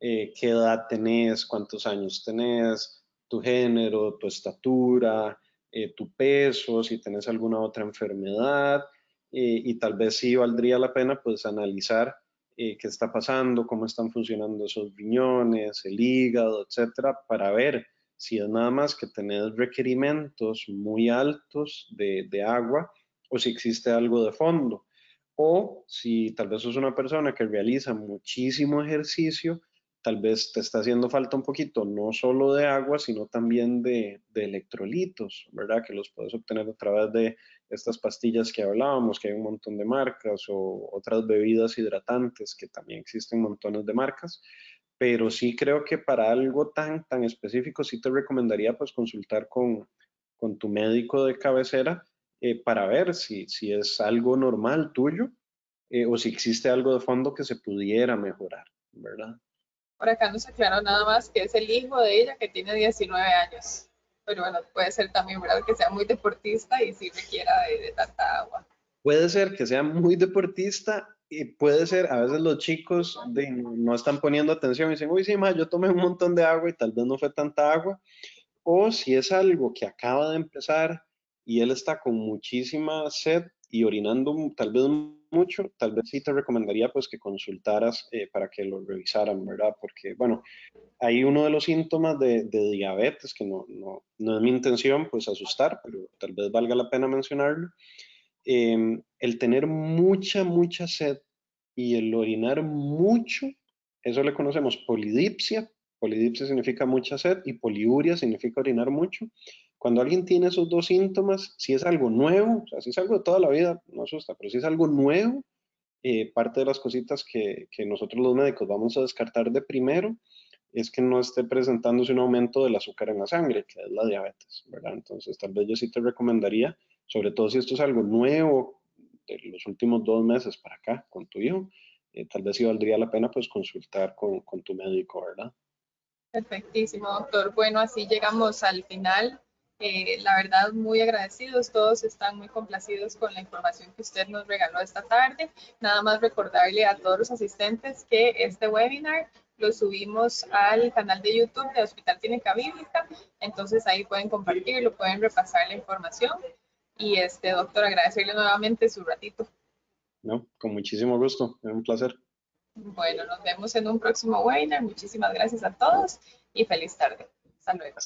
eh, qué edad tenés, cuántos años tenés, tu género, tu estatura, eh, tu peso, si tenés alguna otra enfermedad eh, y tal vez sí valdría la pena pues analizar qué está pasando, cómo están funcionando esos riñones, el hígado, etcétera, para ver si es nada más que tenés requerimientos muy altos de, de agua o si existe algo de fondo. O si tal vez sos una persona que realiza muchísimo ejercicio, tal vez te está haciendo falta un poquito, no solo de agua, sino también de, electrolitos, ¿verdad? Que los puedes obtener a través de estas pastillas que hablábamos, que hay un montón de marcas, o otras bebidas hidratantes, que también existen montones de marcas. Pero sí creo que para algo tan, tan específico, sí te recomendaría pues consultar con, tu médico de cabecera eh, para ver si, si es algo normal tuyo eh, o si existe algo de fondo que se pudiera mejorar, ¿verdad? Por acá nos aclaró nada más que es el hijo de ella que tiene 19 años. pero bueno, puede ser también, ¿verdad? Que sea muy deportista y sí requiera de, tanta agua. Puede ser que sea muy deportista y puede ser, a veces los chicos de, no están poniendo atención y dicen, uy, sí, ma, yo tomé un montón de agua y tal vez no fue tanta agua. O si es algo que acaba de empezar y él está con muchísima sed y orinando tal vez mucho, tal vez sí te recomendaría pues que consultaras eh, para que lo revisaran, ¿verdad? Porque, bueno, hay uno de los síntomas de, diabetes, que no, no, no, es mi intención pues asustar, pero tal vez valga la pena mencionarlo, em, el tener mucha, mucha sed y el orinar mucho, eso le conocemos polidipsia, polidipsia significa mucha sed y poliuria significa orinar mucho, cuando alguien tiene esos dos síntomas, si es algo nuevo, o sea, si es algo de toda la vida, no asusta, pero si es algo nuevo, eh, parte de las cositas que, que, nosotros los médicos vamos a descartar de primero es que no esté presentándose un aumento del azúcar en la sangre, que es la diabetes, ¿verdad? Entonces, tal vez yo sí te recomendaría, sobre todo si esto es algo nuevo de los últimos dos meses para acá con tu hijo, eh, tal vez sí valdría la pena pues consultar con, con tu médico, ¿verdad? Perfectísimo, doctor. Bueno, así llegamos al final eh, la verdad, muy agradecidos, todos están muy complacidos con la información que usted nos regaló esta tarde. Nada más recordarle a todos los asistentes que este webinar lo subimos al canal de YouTube de Hospital Clínica Bíblica, entonces ahí pueden compartirlo, pueden repasar la información. Y este doctor, agradecerle nuevamente su ratito. No, con muchísimo gusto, es un placer. Bueno, nos vemos en un próximo webinar. Muchísimas gracias a todos y feliz tarde. Hasta luego.